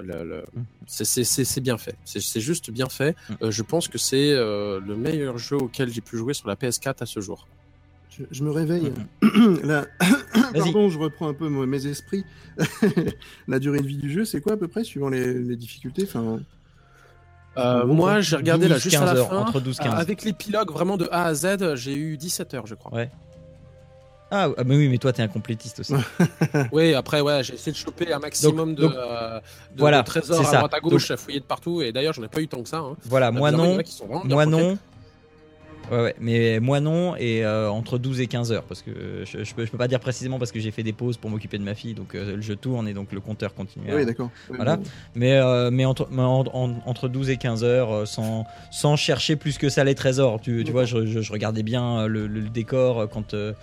le- le- Mhm. c'est- bien fait. C'est juste bien fait. Mhm. Euh, je pense que c'est euh, le meilleur jeu auquel j'ai pu jouer sur la PS4 à ce jour. Je, je me réveille. Là, pardon, je reprends un peu mes esprits. la durée de vie du jeu, c'est quoi à peu près, suivant les, les difficultés enfin, Euh, moi, j'ai regardé là 12, juste à 15 la heures, fin. entre 12 et 15. Euh, Avec l'épilogue vraiment de A à Z, j'ai eu 17 heures, je crois. Ouais. Ah, ah, mais oui, mais toi, t'es un complétiste aussi. Oui, après, ouais, j'ai essayé de choper un maximum donc- de, euh, de- voilà, de trésors à ça. droite à gauche, à fouiller de partout. Et d'ailleurs, j'en ai pas eu tant que ça. Hein. Voilà, moi non. Moi non. Ouais, ouais, mais moi non, et euh, entre 12 et 15 heures, parce que je, je, peux, je peux pas dire précisément parce que j'ai fait des pauses pour m'occuper de ma fille, donc euh, le jeu tourne et donc le compteur continue. à- Oui, d'accord. Voilà. mais euh, mais entre, mais en- en- entre 12 et 15 heures, euh, sans, sans chercher plus que ça les trésors. Tu, tu vois, je, je- je regardais bien euh, le, le- le décor euh, quand, euh,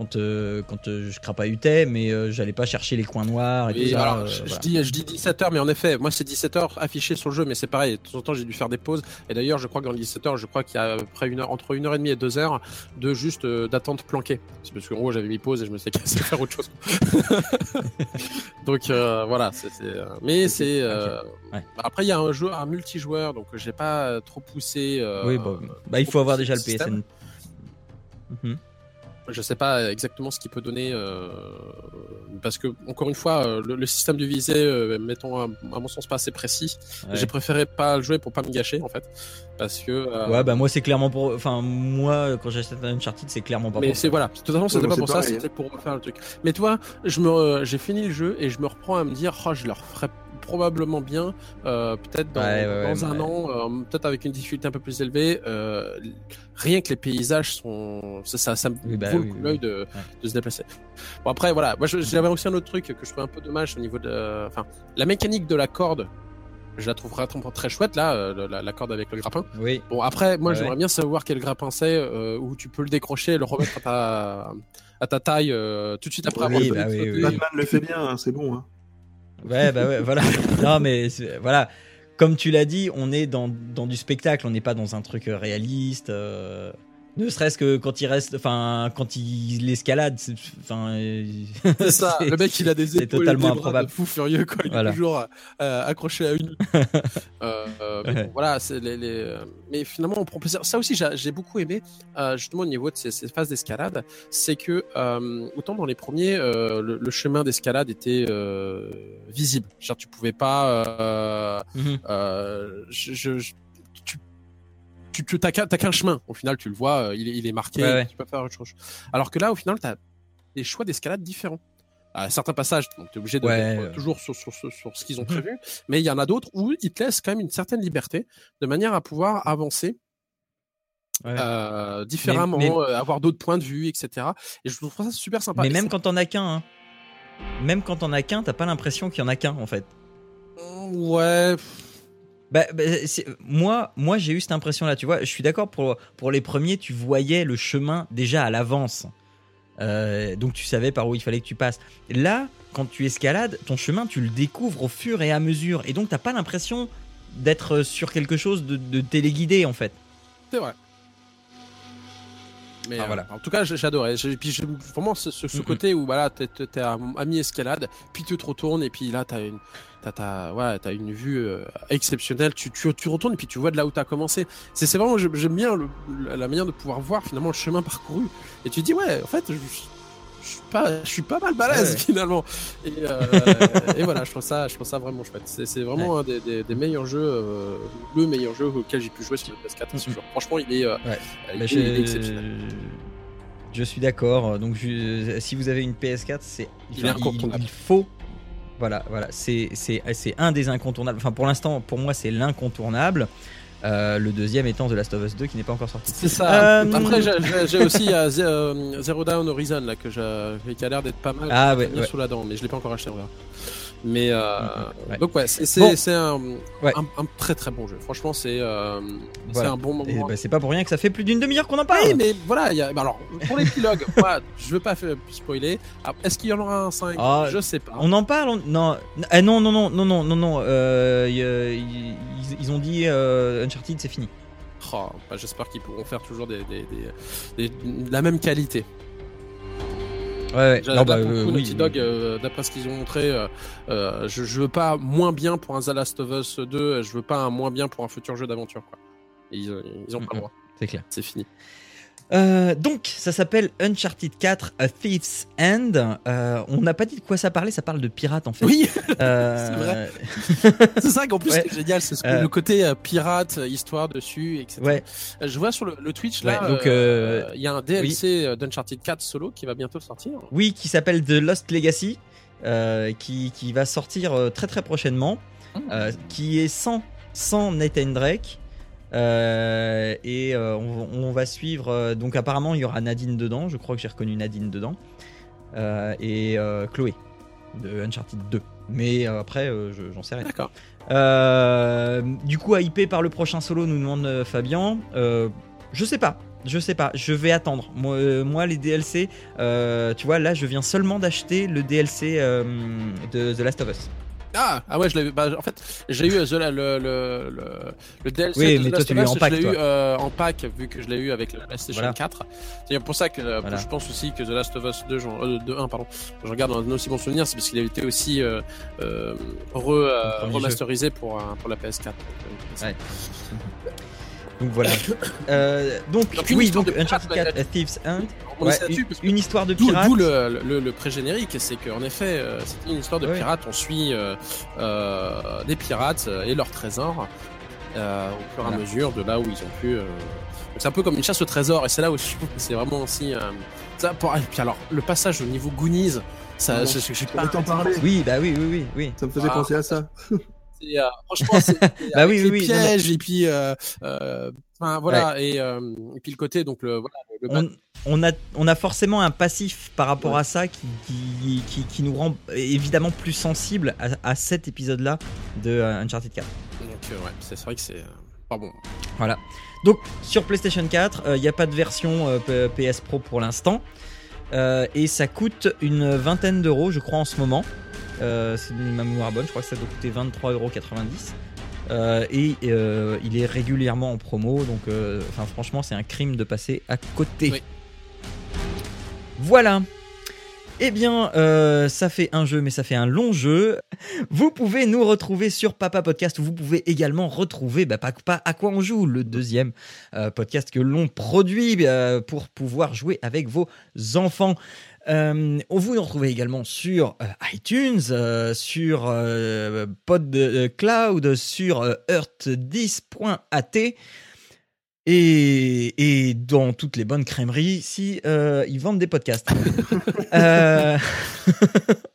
quand, euh, quand euh, je crapahutais, mais euh, j'allais pas chercher les coins noirs et Oui, tout ça. alors, je, dis, je dis 17h, mais en effet, moi c'est 17h affiché sur le jeu, mais c'est pareil, de temps en temps j'ai dû faire des pauses. Et d'ailleurs, je crois que dans les 17h, je crois qu'il y a à peu près une heure, entre 1h30 et 2h de juste euh, d'attente planquée. C'est parce qu'en gros, j'avais mis pause et je me suis cassé faire autre chose. donc euh, voilà, c'est. euh, Mais c'est. Ouais. Après, il y a un jeu, un multijoueur, donc j'ai pas trop poussé. oui, bah, bah, il faut avoir déjà le système. PSN. Mhm. Je sais pas exactement ce qu'il peut donner euh, parce que encore une fois euh, le, le système de visée euh, mettons à, à mon sens pas assez précis. Ouais. J'ai préféré pas le jouer pour pas me gâcher en fait parce que euh, Ouais, bah moi c'est clairement pour. Enfin, moi quand j'achète un Uncharted, c'est clairement pas mais c'est voilà, de toute façon c'était pas pour ça, c'était pour refaire le truc. Mais toi, je me j'ai fini le jeu et je me reprends à me dire oh je le referai probablement bien euh, peut-être dans, Ouais, ouais, dans ouais, un ouais. an euh, peut-être avec une difficulté un peu plus élevée euh, rien que les paysages sont ça ça, ça me Oui, bah vaut oui, le coup oui, l'œil oui. de, de se déplacer bon après voilà moi je- j'avais aussi un autre truc que je trouve un peu dommage au niveau de enfin la mécanique de la corde je la trouve vraiment très chouette là la, la corde avec le grappin Oui. Bon, après, moi, Ouais, j'aimerais ouais. bien savoir quel grappin c'est, euh, où tu peux le décrocher et le remettre à ta, à ta taille euh, tout de suite après Oui, avoir bah oui, oui. Batman le fait bien, hein, c'est bon. Hein. Ouais, bah ouais, voilà. non, mais voilà. Comme tu l'as dit, on est dans, dans du spectacle, on n'est pas dans un truc euh, réaliste. euh, Ne serait-ce que quand il reste, enfin, quand il l'escalade, c'est- enfin, C'est ça, le mec il a des c'est épaules totalement et des bras improbable. de fou furieux quoi, il Voilà. est toujours euh, accroché à une. euh, euh, mais Ouais. bon, voilà, c'est les, les, mais finalement on prend plaisir. Ça aussi j'ai beaucoup aimé justement au niveau de ces, ces phases d'escalade, c'est que autant dans les premiers le, le chemin d'escalade était visible, genre tu pouvais pas Mhm. Je, je- je- tu, tu, t'as qu'un t'as qu'un chemin. Au final, tu le vois, euh, il est, il est marqué. Ouais, ouais. Tu peux faire autre chose. Alors que là, au final, t'as des choix d'escalade différents. À certains passages, tu es obligé de Ouais, ouais. toujours sur, sur, sur, sur ce qu'ils ont prévu, mais il y en a d'autres où ils te laissent quand même une certaine liberté, de manière à pouvoir avancer euh, différemment, mais- euh, avoir d'autres points de vue, etc. Et je trouve ça super sympa. mais même quand t'en as qu'un, hein. même quand t'en as qu'un, t'as pas l'impression qu'il y en a qu'un en fait. Ouais, Bah, bah, moi, moi j'ai eu cette impression-là. Tu vois, je suis d'accord pour pour les premiers, tu voyais le chemin déjà à l'avance, Euh, donc tu savais par où il fallait que tu passes. Là, quand tu escalades, ton chemin, tu le découvres au fur et à mesure, et donc t'as pas l'impression d'être sur quelque chose de, de téléguidé en fait. C'est vrai. Mais Ah, euh, voilà. en tout cas, j'adorais. Puis vraiment ce, ce- ce Mhm. côté où voilà, t'es t'es à, mi-escalade, puis tu te retournes et puis là t'as une, t'as, t'as- ouais, t'as une vue euh, exceptionnelle. Tu, tu, tu retournes et puis tu vois de là où t'as commencé. C'est c'est vraiment j'aime bien le- la manière de pouvoir voir finalement le chemin parcouru. Et tu dis ouais, en fait, je, je suis pas, je suis pas mal balèze Ouais, finalement. Et, euh, et voilà, je trouve ça, je trouve ça vraiment chouette. C'est vraiment un des, des- des meilleurs jeux, euh, le meilleur jeu auquel j'ai pu jouer sur le PS4. ce Mhm. Franchement, il est, euh, Ouais. il Bah, est- je, il est exceptionnel. je suis d'accord. Donc, je- si vous avez une PS4, c'est Il. Il, faut. Voilà, voilà, c'est un des incontournables. Enfin, pour l'instant, pour moi, c'est l'incontournable. Euh, le deuxième étant The Last of Us 2 qui n'est pas encore sorti. C'est ça. Euh, Après, j'ai- j'ai j'ai aussi euh, Ze- Zero Down Horizon là que j'ai, qui a l'air d'être pas mal. Ah ouais, sous la dent, mais je l'ai pas encore acheté. Mais euh, ouais. donc ouais, c'est Bon. un, Ouais. un, un très très bon jeu. Franchement, c'est euh, Voilà. un bon moment. Et bah, c'est pas pour rien que ça fait plus d'une demi-heure qu'on en parle. Oui, mais voilà, il y a, bah alors, pour l'épilogue, moi, je veux pas spoiler. Ah, Est-ce qu'il y en aura un 5 Ah, Je sais pas. On en parle on- Non, ah, non, non, non, non, non, non, non. euh, y- ils, ils ont dit euh, Uncharted, c'est fini. Oh, bah, J'espère qu'ils pourront faire toujours des, des, des- des- de la même qualité. Ouais, ouais. Non, bah, euh, coup, oui, Naughty Dog, euh, d'après ce qu'ils ont montré, euh, euh, je, je veux pas moins bien pour un The Last of Us 2, je veux pas un moins bien pour un futur jeu d'aventure. Ils, euh, ils ont pas le droit, c'est clair. c'est fini. Euh, donc, ça s'appelle Uncharted 4 A Thief's End. Euh, on n'a pas dit de quoi ça parlait, ça parle de pirates en fait. Oui, Euh, c'est ça qu'en plus, Ouais. ce qui est génial, c'est ce le côté pirate, histoire dessus, etc. Ouais, Je vois sur le, le Twitch là, Ouais, il y a un DLC euh, d'Uncharted 4 solo qui va bientôt sortir. oui, qui s'appelle The Lost Legacy, qui, qui va sortir très très prochainement, euh, qui est sans, sans Nathan Drake. Euh, et euh, on, on va suivre. euh, donc apparemment, il y aura Nadine dedans. Je crois que j'ai reconnu Nadine dedans. Euh, et euh, Chloé de Uncharted 2. Mais euh, après, euh, je- j'en sais rien. D'accord. Euh, du coup, hypé par le prochain solo, nous demande euh, Fabien. Euh, je sais pas. Je sais pas, je vais attendre. Moi, euh, moi les DLC, euh, tu vois, là, je viens seulement d'acheter le DLC euh, de The Last of Us. Ah, ah ouais, je l'ai. Bah, en fait, j'ai eu euh, The- le, le, le, le DLC Oui, de mais The toi, Last tu of l'as eu Us, en pack, Je l'ai eu euh, en pack, vu que je l'ai eu avec la PlayStation Voilà. 4. C'est pour ça que euh, Voilà. je pense aussi que The Last of Us 2, j'en- euh, 2 1, pardon, j'en garde un aussi bon souvenir, c'est parce qu'il a été aussi euh, euh, re, euh, remasterisé pour, euh, pour la PS4. Donc, euh, Ouais. Donc voilà. Euh, donc, Donc, une oui, histoire donc de Uncharted pirate, 4 A Thieves Hunt. on Ouais, une, histoire de pirate. d'où le, le, le pré-générique, c'est qu'en effet, euh, c'est une histoire de Ouais. pirates. On suit euh, euh, des pirates euh, et leurs trésors euh, au fur et à mesure de là où ils ont pu. euh, C'est un peu comme une chasse au trésor, et c'est là où je trouve que c'est vraiment aussi. euh, ça, pour... et puis alors, le passage au niveau Goonies, ça, je, je, je On va t'en pas. parler. Oui, bah oui, oui, oui, oui. Ça me faisait Ah. penser à ça. euh, franchement, c'est Bah oui, les non, et puis euh, euh, enfin, voilà et, euh, et puis le côté donc le voilà le On, on a, on a forcément un passif par rapport à ça qui, qui, qui, qui nous rend évidemment plus sensible à, à cet épisode-là de Uncharted 4. donc euh, ouais c'est vrai que c'est pas bon. Voilà. Donc sur PlayStation 4, il n'y a pas de version PS Pro pour l'instant. Et ça coûte une vingtaine d'euros, je crois, en ce moment. Euh, c'est ma mémoire bonne, je crois que ça doit coûter 23,90€. Euh, et euh, il est régulièrement en promo, donc enfin, franchement, c'est un crime de passer à côté. Oui. Voilà. Eh bien, euh, ça fait un jeu, mais ça fait un long jeu. Vous pouvez nous retrouver sur Papa Podcast. Vous pouvez également retrouver bah, pas à quoi on joue, le deuxième euh, podcast que l'on produit euh, pour pouvoir jouer avec vos enfants. Euh, on vous nous retrouvez également sur euh, iTunes, euh, sur euh, PodCloud, sur euh, earth10.at et, et dans toutes les bonnes crèmeries si ils vendent des podcasts.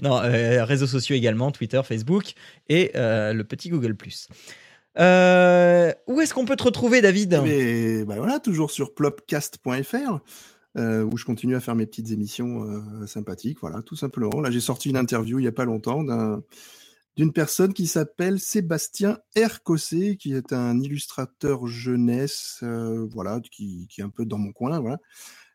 Non, réseaux sociaux également, Twitter, Facebook et le petit Google+. Euh, où est-ce qu'on peut te retrouver, David? Mais bah voilà, toujours sur plopcast.fr. Euh, où je continue à faire mes petites émissions euh, sympathiques, voilà, tout simplement. Là, j'ai sorti une interview il n'y a pas longtemps d'un d'une personne qui s'appelle Sébastien Ercossé, qui est un illustrateur jeunesse, euh, voilà, qui, qui est un peu dans mon coin, voilà,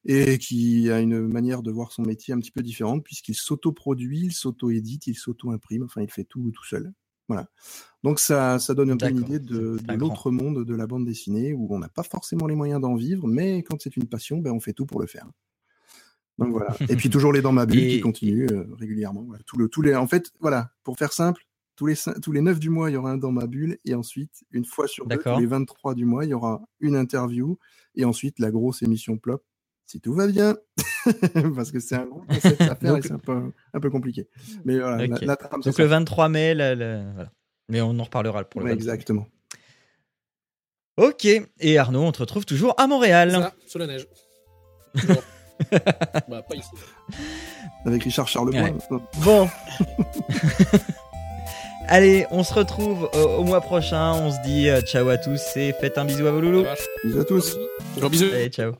et qui a une manière de voir son métier un petit peu différente, puisqu'il s'autoproduit, il s'auto-édite, il s'auto-imprime, enfin, il fait tout tout seul. Voilà. Donc ça, ça donne un peu une idée de, l'autre monde de la bande dessinée, où on n'a pas forcément les moyens d'en vivre, mais quand c'est une passion, ben, on fait tout pour le faire. Donc voilà. Et puis toujours les dans ma bulle Et- qui continuent euh, régulièrement. Voilà. Tout le, tous les, en fait, voilà, pour faire simple, tous les, tous les 9 du mois, il y aura un dans ma bulle. Et ensuite, une fois sur deux, tous les 23 du mois, il y aura une interview. Et ensuite, la grosse émission plop, si tout va bien. Parce que c'est un gros concept à faire Donc- et c'est un peu, un peu compliqué. Mais voilà, la- Ok. la, trame, c'est Donc le 23 mai, la- la- voilà. Mais on en reparlera pour le Ouais, 23. exactement. Ok, et Arnaud, on te retrouve toujours à Montréal. Ça, sous la neige. Bah pas ici. Avec Richard Charlebois. Bon. Allez, on se retrouve euh, au mois prochain. On se dit euh, ciao à tous et faites un bisou à vos loulous. Bisous à tous. Gros bisous. Allez, ciao.